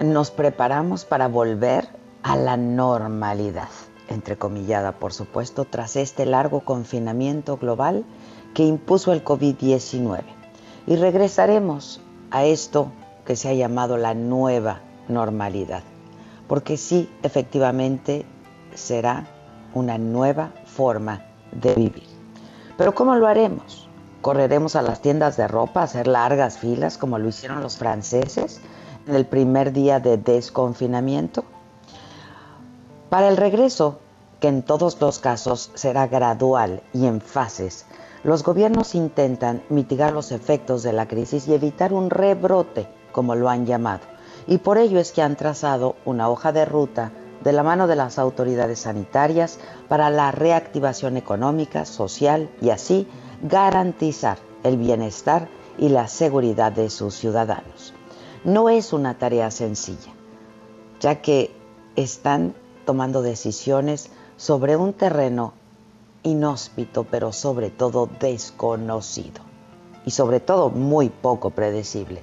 nos preparamos para volver a la normalidad, entrecomillada por supuesto, tras este largo confinamiento global que impuso el COVID-19. Y regresaremos a esto que se ha llamado la nueva normalidad, porque sí, efectivamente, será una nueva forma de vivir. Pero ¿cómo lo haremos? ¿Correremos a las tiendas de ropa a hacer largas filas como lo hicieron los franceses en el primer día de desconfinamiento? Para el regreso, que en todos los casos será gradual y en fases, los gobiernos intentan mitigar los efectos de la crisis y evitar un rebrote, como lo han llamado. Y por ello es que han trazado una hoja de ruta de la mano de las autoridades sanitarias para la reactivación económica, social y así garantizar el bienestar y la seguridad de sus ciudadanos. No es una tarea sencilla, ya que están tomando decisiones sobre un terreno inhóspito, pero sobre todo desconocido y sobre todo muy poco predecible.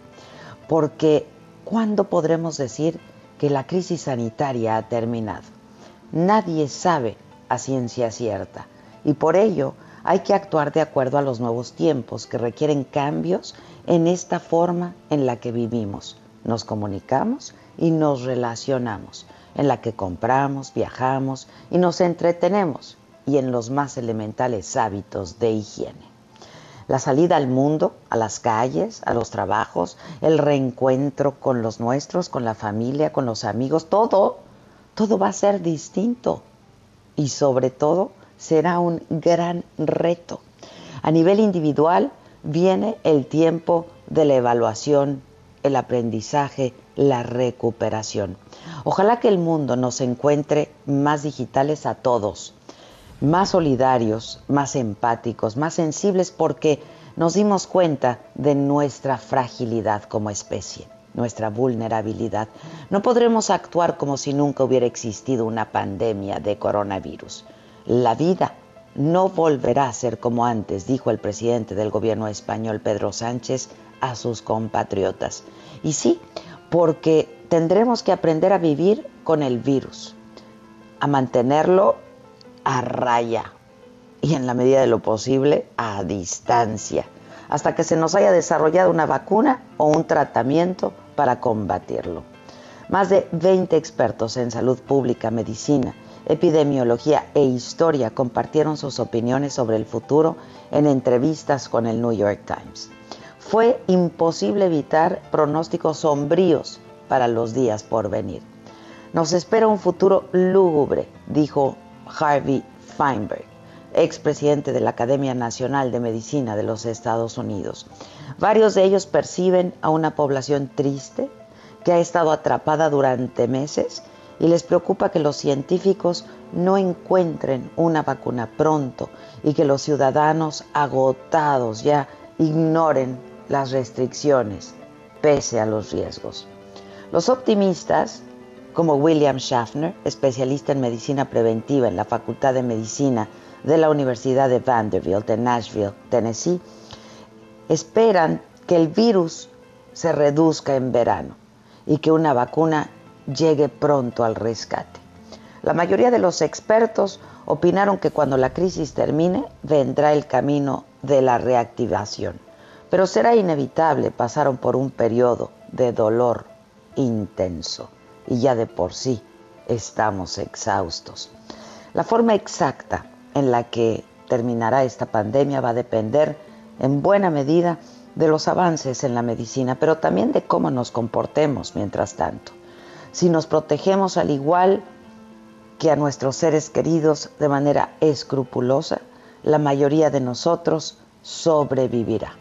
Porque ¿cuándo podremos decir que la crisis sanitaria ha terminado? Nadie sabe a ciencia cierta y por ello hay que actuar de acuerdo a los nuevos tiempos que requieren cambios en esta forma en la que vivimos, nos comunicamos y nos relacionamos, en la que compramos, viajamos y nos entretenemos y en los más elementales hábitos de higiene. La salida al mundo, a las calles, a los trabajos, el reencuentro con los nuestros, con la familia, con los amigos, todo, todo va a ser distinto. Y sobre todo, será un gran reto. A nivel individual viene el tiempo de la evaluación, el aprendizaje, la recuperación. Ojalá que el mundo nos encuentre más digitales a todos, más solidarios, más empáticos, más sensibles porque nos dimos cuenta de nuestra fragilidad como especie, nuestra vulnerabilidad. No podremos actuar como si nunca hubiera existido una pandemia de coronavirus. La vida no volverá a ser como antes, dijo el presidente del gobierno español, Pedro Sánchez, a sus compatriotas. Y sí, porque tendremos que aprender a vivir con el virus, a mantenerlo a raya y en la medida de lo posible a distancia, hasta que se nos haya desarrollado una vacuna o un tratamiento para combatirlo. Más de 20 expertos en salud pública, medicina, epidemiología e historia compartieron sus opiniones sobre el futuro en entrevistas con el New York Times. Fue imposible evitar pronósticos sombríos para los días por venir. Nos espera un futuro lúgubre, dijo Harvey Feinberg, expresidente de la Academia Nacional de Medicina de los Estados Unidos. Varios de ellos perciben a una población triste que ha estado atrapada durante meses y les preocupa que los científicos no encuentren una vacuna pronto y que los ciudadanos agotados ya ignoren las restricciones pese a los riesgos. Los optimistas, como William Schaffner, especialista en medicina preventiva en la Facultad de Medicina de la Universidad de Vanderbilt en Nashville, Tennessee, esperan que el virus se reduzca en verano y que una vacuna llegue pronto al rescate. La mayoría de los expertos opinaron que cuando la crisis termine vendrá el camino de la reactivación. pero será inevitable, pasaron por un periodo de dolor intenso y ya de por sí estamos exhaustos. La forma exacta en la que terminará esta pandemia va a depender en buena medida de los avances en la medicina, pero también de cómo nos comportemos mientras tanto. Si nos protegemos al igual que a nuestros seres queridos de manera escrupulosa, la mayoría de nosotros sobrevivirá.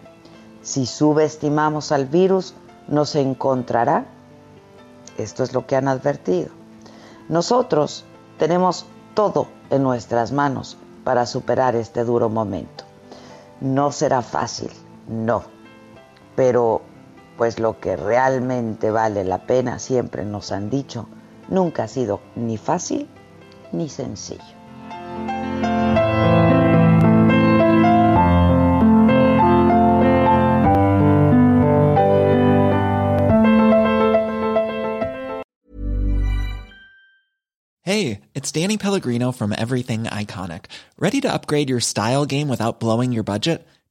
Si subestimamos al virus, nos encontrará. Esto es lo que han advertido. Nosotros tenemos todo en nuestras manos para superar este duro momento. No será fácil, no, pero pues lo que realmente vale la pena, siempre nos han dicho, nunca ha sido ni fácil ni sencillo. Hey, it's Danny Pellegrino from Everything Iconic. Ready to upgrade your style game without blowing your budget?